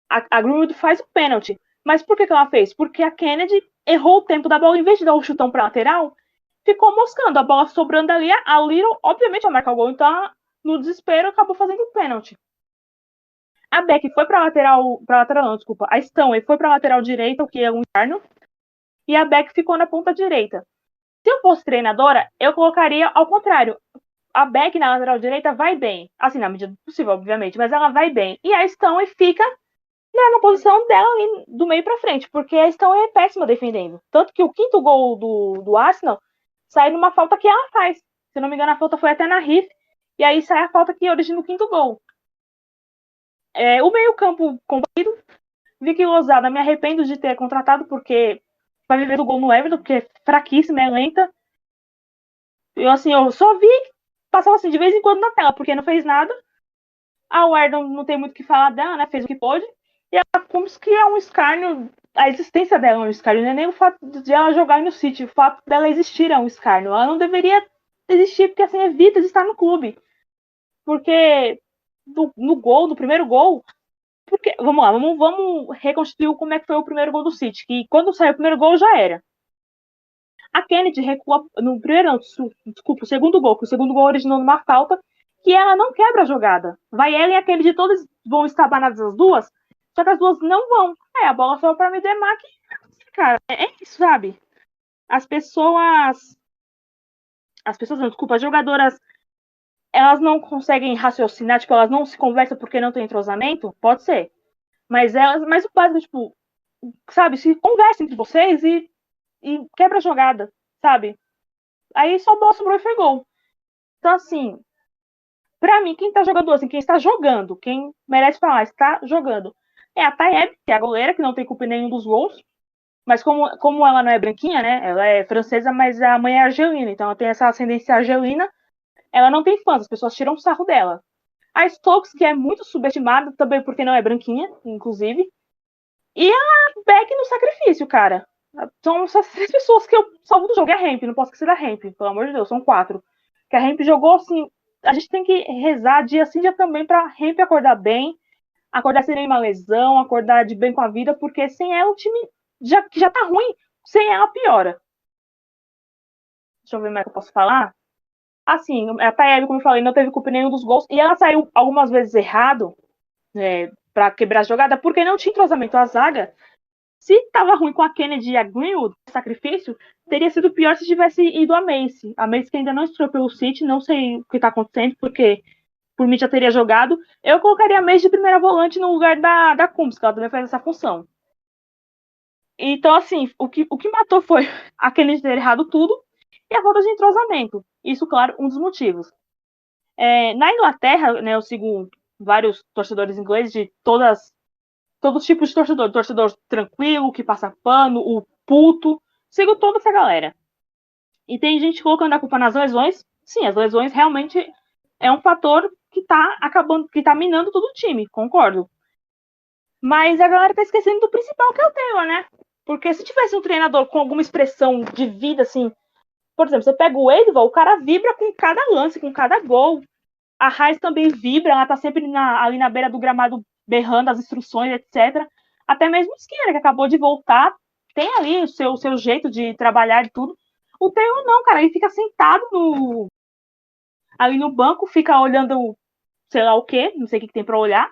Speaker 6: a, a Greenwood faz o pênalti. Mas por que, que ela fez? Porque a Kennedy errou o tempo da bola, em vez de dar o chutão para lateral, ficou moscando, a bola sobrando ali, a Little, obviamente, vai marcar o gol, então no desespero acabou fazendo o pênalti. A Beck foi para lateral, para lateral não, desculpa, a Stanley foi para lateral direita, o que é um interno, e a Beck ficou na ponta direita. Se eu fosse treinadora, eu colocaria ao contrário a Beck na lateral direita vai bem. Assim, na medida do possível, obviamente, mas ela vai bem. E a Stone fica né, na posição dela ali, do meio para frente, porque a Stone é péssima defendendo. Tanto que o quinto gol do, do Arsenal sai numa falta que ela faz. Se não me engano, a falta foi até na Riff. E aí sai a falta que origina o quinto gol. É, o meio-campo completo. Vicky Lozada, me arrependo de ter contratado, porque vai viver do gol no Everton, porque é fraquíssima, é lenta. Eu, assim, eu só vi passava assim de vez em quando na tela, porque não fez nada. A Wardon não tem muito o que falar dela, né? Fez o que pôde. E ela, como que é um escárnio, a existência dela é um escárnio, não é nem o fato de ela jogar no City, o fato dela existir é um escárnio. Ela não deveria existir, porque assim evita de estar no clube. Porque no, no gol, no primeiro gol, porque, vamos lá, vamos, vamos reconstruir como é que foi o primeiro gol do City. Que quando saiu o primeiro gol já era. A Kennedy recua no primeiro, não, desculpa, o segundo gol, que o segundo gol originou numa falta, que ela não quebra a jogada. Vai ela e a Kennedy todas vão estabanadas as duas, só que as duas não vão. É, a bola só para me demar que, cara, é, é isso, sabe? As pessoas as pessoas, não, desculpa, as jogadoras elas não conseguem raciocinar, tipo, elas não se conversam porque não tem entrosamento? Pode ser. Mas elas, mas o básico, tipo, sabe, se conversem entre vocês e e quebra a jogada, sabe? Aí só bola sobrou e foi gol. Então, assim, pra mim, quem tá jogando assim, quem está jogando, quem merece falar, está jogando, é a Taeb, que é a goleira, que não tem culpa em nenhum dos gols. Mas como, como ela não é branquinha, né? Ela é francesa, mas a mãe é argelina, então ela tem essa ascendência argelina. Ela não tem fãs, as pessoas tiram sarro dela. A Stokes, que é muito subestimada também porque não é branquinha, inclusive. E a Beck no sacrifício, cara. São essas três pessoas que eu salvo do jogo. E a Ramp, não posso esquecer da Ramp, pelo amor de Deus, são quatro. Que a Ramp jogou assim. A gente tem que rezar dia sim, dia também pra Ramp acordar bem, acordar sem nenhuma lesão, acordar de bem com a vida, porque sem ela o time já, já tá ruim. sem ela piora. Deixa eu ver é que eu posso falar. Assim, a Taebe, como eu falei, não teve culpa nenhum dos gols. E ela saiu algumas vezes errado é, para quebrar a jogada, porque não tinha entrosamento. A zaga, se tava ruim com a Kennedy e a Greenwood, sacrifício, teria sido pior se tivesse ido a Mace. A Mace que ainda não estreou pelo City, não sei o que tá acontecendo, porque por mim já teria jogado. Eu colocaria a Mace de primeira volante no lugar da, da Kumbs, que ela também faz essa função. Então, assim, o que, o que matou foi a Kennedy ter errado tudo e a falta de entrosamento. Isso, claro, um dos motivos. É, na Inglaterra, né, eu sigo vários torcedores ingleses de todas todos os tipos de torcedor. Torcedor tranquilo, que passa pano, o puto. Sigo toda essa galera. E tem gente colocando a culpa nas lesões. Sim, as lesões realmente é um fator que tá acabando, que tá minando todo o time, concordo. Mas a galera tá esquecendo do principal que é o Taylor, né? Porque se tivesse um treinador com alguma expressão de vida, assim, por exemplo, você pega o Edval, o cara vibra com cada lance, com cada gol. A Raiz também vibra, ela tá sempre na, ali na beira do gramado berrando as instruções, etc. Até mesmo o Skinner, que acabou de voltar, tem ali o seu, seu jeito de trabalhar e tudo. O Taylor não, cara, ele fica sentado no ali no banco, fica olhando sei lá o que, não sei o que, que tem para olhar.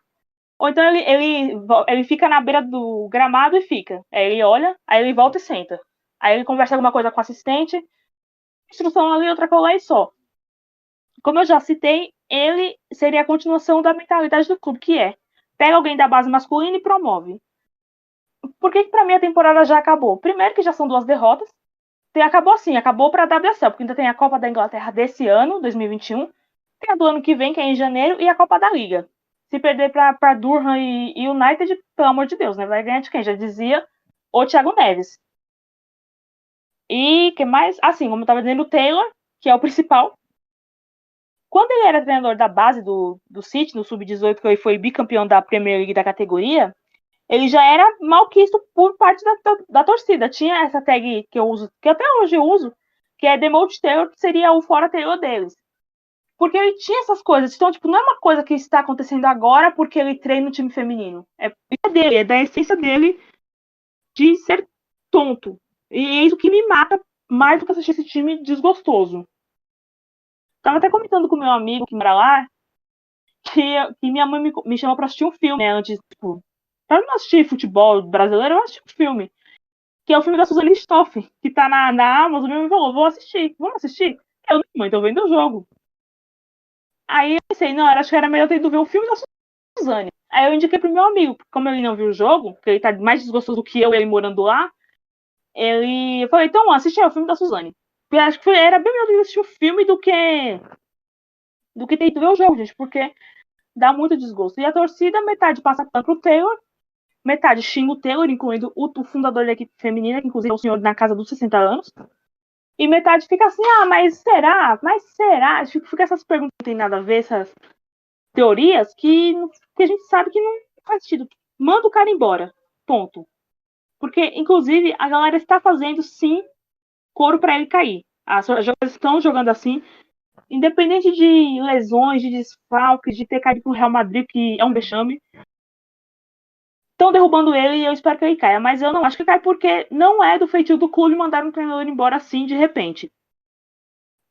Speaker 6: Ou então ele, ele, ele fica na beira do gramado e fica. Aí ele olha, aí ele volta e senta. Aí ele conversa alguma coisa com o assistente. Instrução ali, outra coisa e só. Como eu já citei, ele seria a continuação da mentalidade do clube, que é pega alguém da base masculina e promove. Por que, que pra mim a temporada já acabou? Primeiro que já são duas derrotas. Tem, acabou assim, acabou pra WSL, porque ainda tem a Copa da Inglaterra desse ano, 2021. Tem a do ano que vem, que é em janeiro, e a Copa da Liga se perder para Durham e, e, United, pelo amor de Deus, né? Vai ganhar de quem? Já dizia o Thiago Neves. E que mais? Assim, como eu estava dizendo, o Taylor, que é o principal. Quando ele era treinador da base do, do City, no Sub-18, que ele foi bicampeão da Premier League da categoria, ele já era malquisto por parte da, da, da, torcida. Tinha essa tag que eu uso, que até hoje eu uso, que é Demote Taylor, que seria o fora Taylor deles. Porque ele tinha essas coisas. Então, tipo, não é uma coisa que está acontecendo agora porque ele treina no time feminino. É dele, é da essência dele de ser tonto. E é isso que me mata mais do que assistir esse time desgostoso. Tava até comentando com meu amigo que mora lá que, que minha mãe me, me chamou pra assistir um filme, né? Antes, tipo, pra não assistir futebol brasileiro, eu assisti um filme. Que é o filme da Suzane Stoff, que tá na, na Amazon. Meu me falou, vou assistir. Vamos assistir? Eu, mãe, tô vendo o jogo. Aí eu pensei, não, acho que era melhor ter ido ver o filme da Suzane. Aí eu indiquei pro meu amigo, como ele não viu o jogo, porque ele tá mais desgostoso do que eu, ele morando lá, ele falou, então assiste aí o filme da Suzane. Eu acho que era bem melhor assistir o filme do que do que ido ver o jogo, gente, porque dá muito desgosto. E a torcida, metade passa pano pro Taylor, metade xinga o Taylor, incluindo o, o fundador da equipe feminina, que inclusive é o senhor na casa dos 60 anos. E metade fica assim, ah, mas será? Mas será? Fica essas perguntas que não tem nada a ver, essas teorias que, que a gente sabe que não faz sentido. Manda o cara embora. Ponto. Porque, inclusive, a galera está fazendo sim coro para ele cair. As jogadores estão jogando assim, independente de lesões, de desfalques, de ter caído pro Real Madrid, que é um vexame estão derrubando ele e eu espero que ele caia. Mas eu não acho que cai porque não é do feitio do clube mandar um treinador embora assim de repente.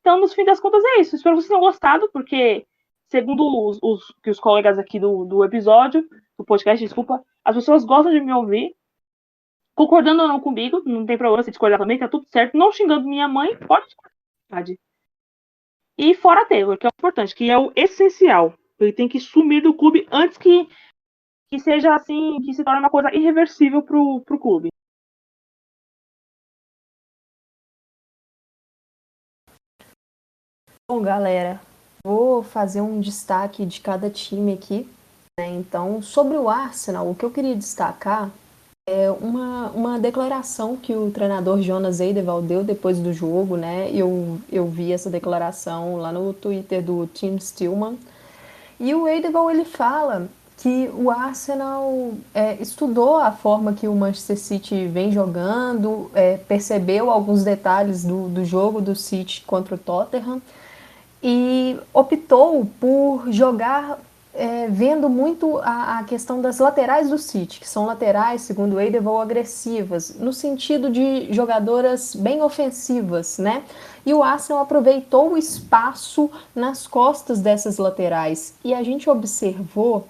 Speaker 6: Então, no fim das contas, é isso. Espero que vocês tenham gostado, porque, segundo os, os, que os colegas aqui do, do episódio, do podcast, desculpa, as pessoas gostam de me ouvir. Concordando ou não comigo, não tem problema se discordar também, tá tudo certo. Não xingando minha mãe, pode discordar. E fora Taylor, que é o importante, que é o essencial. Ele tem que sumir do clube antes que que seja assim, que se torne uma coisa irreversível pro, pro clube.
Speaker 4: Bom, galera, vou fazer um destaque de cada time aqui. Né? Então, sobre o Arsenal, o que eu queria destacar é uma, uma declaração que o treinador Jonas Eideval deu depois do jogo, né? Eu, eu vi essa declaração lá no Twitter do Tim Stillman. E o Eideval, ele fala que o Arsenal é, estudou a forma que o Manchester City vem jogando, é, percebeu alguns detalhes do, do jogo do City contra o Tottenham e optou por jogar é, vendo muito a, a, questão das laterais do City, que são laterais, segundo o Eidevall, agressivas, no sentido de jogadoras bem ofensivas, né? E o Arsenal aproveitou o espaço nas costas dessas laterais. E a gente observou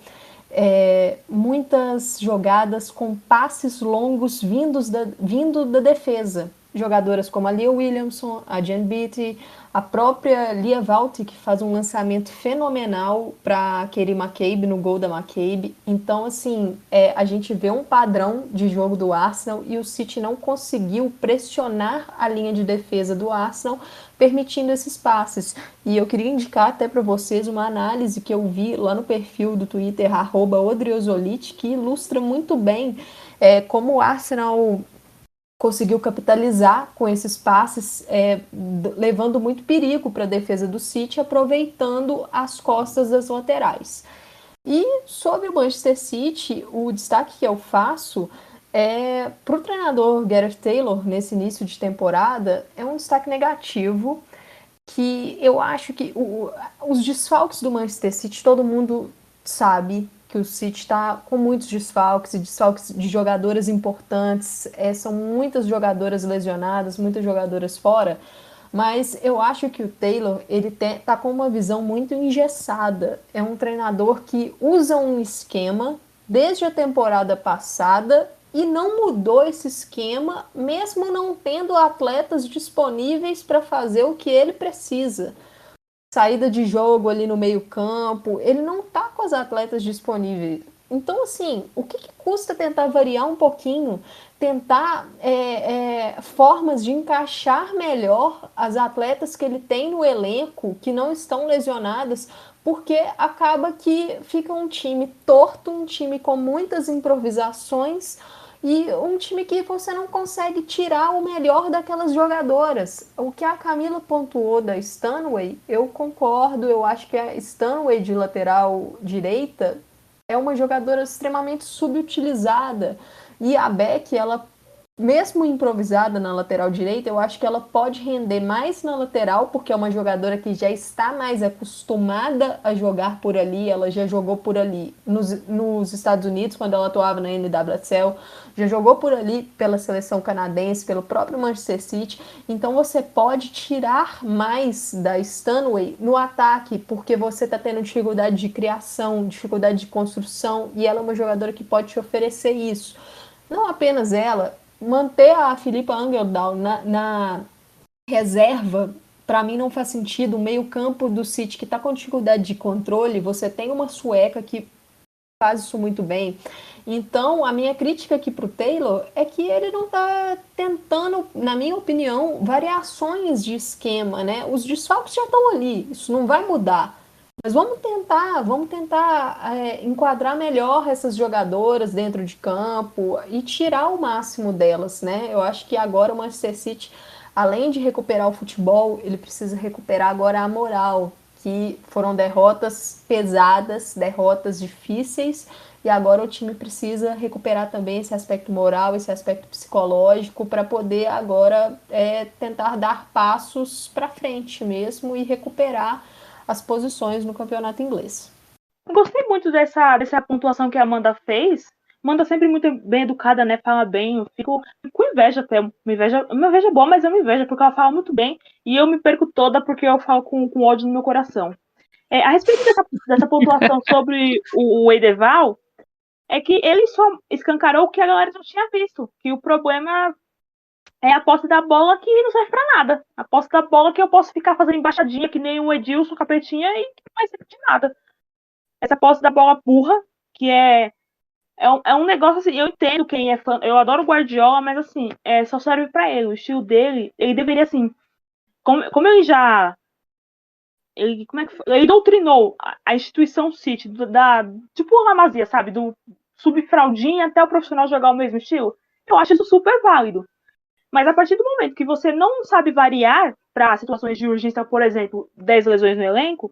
Speaker 4: é, muitas jogadas com passes longos vindos da, vindo da defesa. Jogadoras como a Leah Williamson, a Jen Beattie, a própria Lia Valti, que faz um lançamento fenomenal para Kerry McCabe no gol da McCabe. Então, assim, é, a gente vê um padrão de jogo do Arsenal e o City não conseguiu pressionar a linha de defesa do Arsenal, permitindo esses passes. E eu queria indicar até para vocês uma análise que eu vi lá no perfil do Twitter, Odriozolit, que ilustra muito bem é, como o Arsenal conseguiu capitalizar com esses passes, é, levando muito perigo para a defesa do City, aproveitando as costas das laterais. E sobre o Manchester City, o destaque que eu faço é para o treinador Gareth Taylor nesse início de temporada é um destaque negativo que eu acho que o, os desfalques do Manchester City todo mundo sabe que o City está com muitos desfalques e desfalques de jogadoras importantes. É, são muitas jogadoras lesionadas, muitas jogadoras fora. Mas eu acho que o Taylor ele está com uma visão muito engessada. É um treinador que usa um esquema desde a temporada passada e não mudou esse esquema, mesmo não tendo atletas disponíveis para fazer o que ele precisa saída de jogo ali no meio-campo, ele não tá com as atletas disponíveis. Então, assim, o que, que custa tentar variar um pouquinho, tentar é, é, formas de encaixar melhor as atletas que ele tem no elenco, que não estão lesionadas, porque acaba que fica um time torto, um time com muitas improvisações e um time que você não consegue tirar o melhor daquelas jogadoras. O que a Camila pontuou da Stanway, eu concordo, eu acho que a Stanway de lateral direita é uma jogadora extremamente subutilizada. E a Beck, ela mesmo improvisada na lateral direita, eu acho que ela pode render mais na lateral, porque é uma jogadora que já está mais acostumada a jogar por ali, ela já jogou por ali nos, nos Estados Unidos, quando ela atuava na NWSL, já jogou por ali pela seleção canadense, pelo próprio Manchester City, então você pode tirar mais da Stanway no ataque, porque você está tendo dificuldade de criação, dificuldade de construção, e ela é uma jogadora que pode te oferecer isso. Não apenas ela, manter a Filipa Angeldal na, na reserva, para mim não faz sentido. O meio-campo do City que está com dificuldade de controle, você tem uma sueca que faz isso muito bem. Então, a minha crítica aqui para o Taylor é que ele não está tentando, na minha opinião, variações de esquema, né? Os desfalques já estão ali, isso não vai mudar. Mas vamos tentar, vamos tentar é, enquadrar melhor essas jogadoras dentro de campo e tirar o máximo delas, né? Eu acho que agora o Manchester City, além de recuperar o futebol, ele precisa recuperar agora a moral, que foram derrotas pesadas, derrotas difíceis, e agora o time precisa recuperar também esse aspecto moral, esse aspecto psicológico, para poder agora é, tentar dar passos para frente mesmo e recuperar as posições no campeonato inglês.
Speaker 6: Gostei muito dessa, dessa pontuação que a Amanda fez. Amanda sempre muito bem educada, né? Fala bem. Eu fico, com inveja até. Uma inveja, uma inveja boa, mas é uma inveja, porque ela fala muito bem. E eu me perco toda porque eu falo com, com ódio no meu coração. É, a respeito dessa, dessa pontuação sobre o, o Edeval, é que ele só escancarou o que a galera já tinha visto. Que o problema é a posse da bola que não serve para nada. A posse da bola que eu posso ficar fazendo embaixadinha que nem o Edilson Capetinha e não vai servir de nada. Essa posse da bola burra, que é é um, é um negócio assim, eu entendo quem é fã, eu adoro o Guardiola, mas assim, é, só serve para ele. O estilo dele, ele deveria assim, como, como ele já ele, como é que ele doutrinou a, a instituição City da tipo a Lamazia, sabe, do subfraudinha até o profissional jogar o mesmo estilo. Eu acho isso super válido. Mas a partir do momento que você não sabe variar para situações de urgência, por exemplo, 10 lesões no elenco,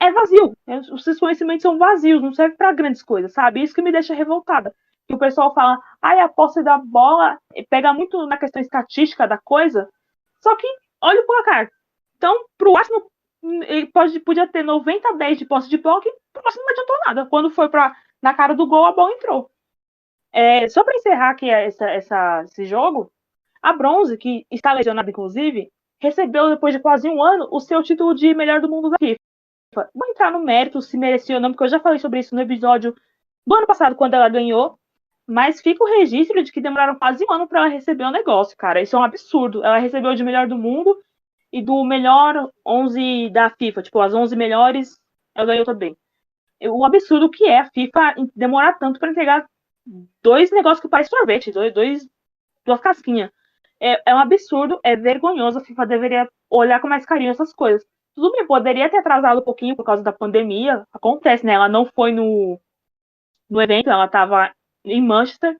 Speaker 6: é vazio. Os seus conhecimentos são vazios, não serve para grandes coisas, sabe? Isso que me deixa revoltada. Que o pessoal fala, ai, a posse da bola pega muito na questão estatística da coisa. Só que, olha o placar. Então, pro Arsenal ele pode, podia ter 90 a 10 de posse de bola, que não adiantou nada. Quando foi pra, na cara do gol, a bola entrou. É, só para encerrar aqui essa, essa, esse jogo, a Bronze, que está lesionada inclusive, recebeu depois de quase um ano o seu título de melhor do mundo da FIFA. Vou entrar no mérito se mereceu ou não, porque eu já falei sobre isso no episódio do ano passado, quando ela ganhou. Mas fica o registro de que demoraram quase um ano para ela receber o negócio, cara. Isso é um absurdo. Ela recebeu de melhor do mundo e do melhor 11 da FIFA, tipo, as 11 melhores, ela ganhou também. O absurdo que é a FIFA demorar tanto para entregar dois negócios que parecem sorvete, dois, dois, duas casquinhas. É, é um absurdo, é vergonhoso, a FIFA deveria olhar com mais carinho essas coisas. Tudo bem, poderia ter atrasado um pouquinho por causa da pandemia, acontece, né? Ela não foi no, no evento, ela estava em Manchester,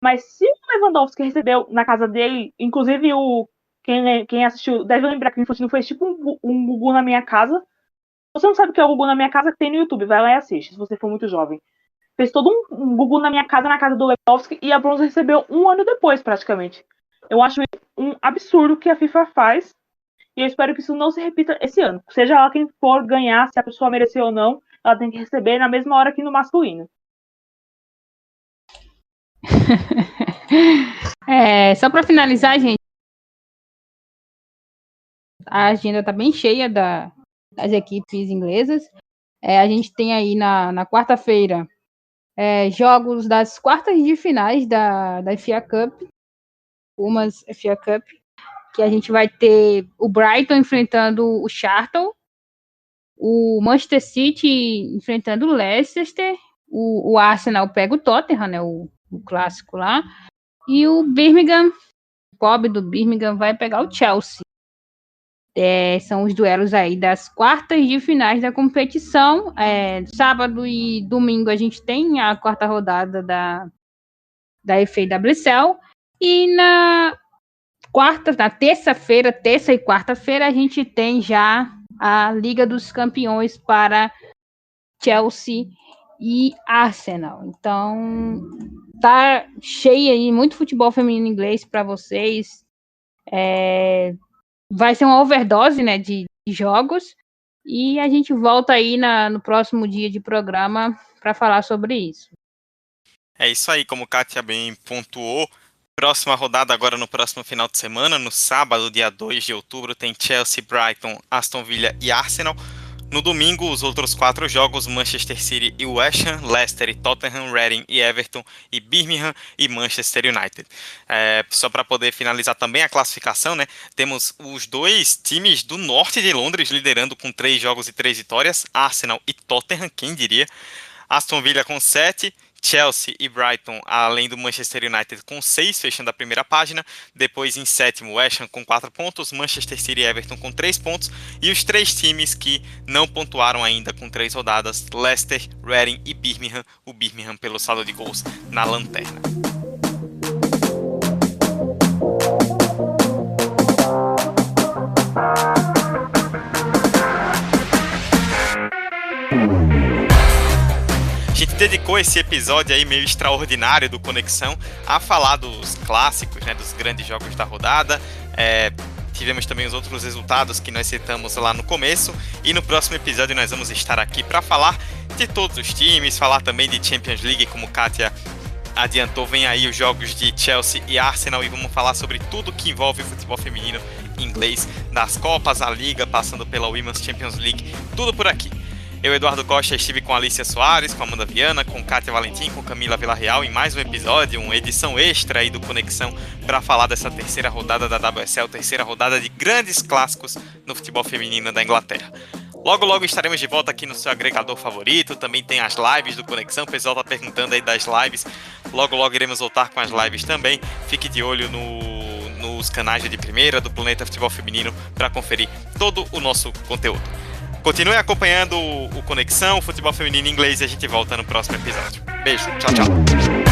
Speaker 6: mas se o Lewandowski recebeu na casa dele, inclusive o quem, quem assistiu deve lembrar que o Infantino fez tipo um, um Gugu na minha casa. Você não sabe o que é o Gugu na minha casa, tem no YouTube, vai lá e assiste, se você for muito jovem. Fez todo um, um Gugu na minha casa, na casa do Lewandowski, e a Bronze recebeu um ano depois, praticamente. Eu acho um absurdo que a FIFA faz, e eu espero que isso não se repita esse ano. Seja lá quem for ganhar, se a pessoa mereceu ou não, ela tem que receber na mesma hora que no masculino.
Speaker 7: é, só para finalizar, gente, a agenda está bem cheia da, das equipes inglesas. É, a gente tem aí na, na quarta-feira é, jogos das quartas de finais da, da FA Cup, umas FA Cup, que a gente vai ter o Brighton enfrentando o Charlton, o Manchester City enfrentando o Leicester, o, o Arsenal pega o Tottenham, né, o, o clássico lá, e o Birmingham, o pobre do Birmingham, vai pegar o Chelsea. É, são os duelos aí das quartas de finais da competição. É, sábado e domingo a gente tem a quarta rodada da, da FAWCL. E na quarta, na terça-feira, terça e quarta-feira, a gente tem já a Liga dos Campeões para Chelsea e Arsenal. Então, tá cheio aí, muito futebol feminino inglês para vocês. É, vai ser uma overdose, né, de, de jogos. E a gente volta aí na, no próximo dia de programa para falar sobre isso.
Speaker 3: É isso aí, como Kátia bem pontuou. Próxima rodada agora no próximo final de semana, no sábado, dia 2 de outubro, tem Chelsea, Brighton, Aston Villa e Arsenal. No domingo, os outros quatro jogos: Manchester City e West Ham, Leicester e Tottenham, Reading e Everton, e Birmingham e Manchester United. É, só para poder finalizar também a classificação, né? Temos os dois times do norte de Londres liderando com três jogos e três vitórias: Arsenal e Tottenham, quem diria? Aston Villa com sete. Chelsea e Brighton, além do Manchester United com 6, fechando a primeira página. Depois em sétimo, West Ham com 4 pontos, Manchester City e Everton com 3 pontos. E os três times que não pontuaram ainda com 3 rodadas, Leicester, Reading e Birmingham. O Birmingham pelo saldo de gols na lanterna. Dedicou esse episódio aí meio extraordinário do Conexão a falar dos clássicos, né, dos grandes jogos da rodada. É, tivemos também os outros resultados que nós citamos lá no começo. E no próximo episódio nós vamos estar aqui para falar de todos os times, falar também de Champions League, como Kátia adiantou, vem aí os jogos de Chelsea e Arsenal e vamos falar sobre tudo que envolve o futebol feminino inglês, das Copas, a Liga, passando pela Women's Champions League, tudo por aqui. Eu, Eduardo Costa, estive com Alicia Soares, com Amanda Viana, com Kátia Valentim, com Camila Villarreal em mais um episódio, uma edição extra aí do Conexão para falar dessa terceira rodada da WSL, terceira rodada de grandes clássicos no futebol feminino da Inglaterra. Logo, logo estaremos de volta aqui no seu agregador favorito. Também tem as lives do Conexão. O pessoal tá perguntando aí das lives. Logo, logo iremos voltar com as lives também. Fique de olho no, nos canais de primeira do Planeta Futebol Feminino para conferir todo o nosso conteúdo. Continue acompanhando o Conexão, o futebol feminino inglês e a gente volta no próximo episódio. Beijo, tchau, tchau.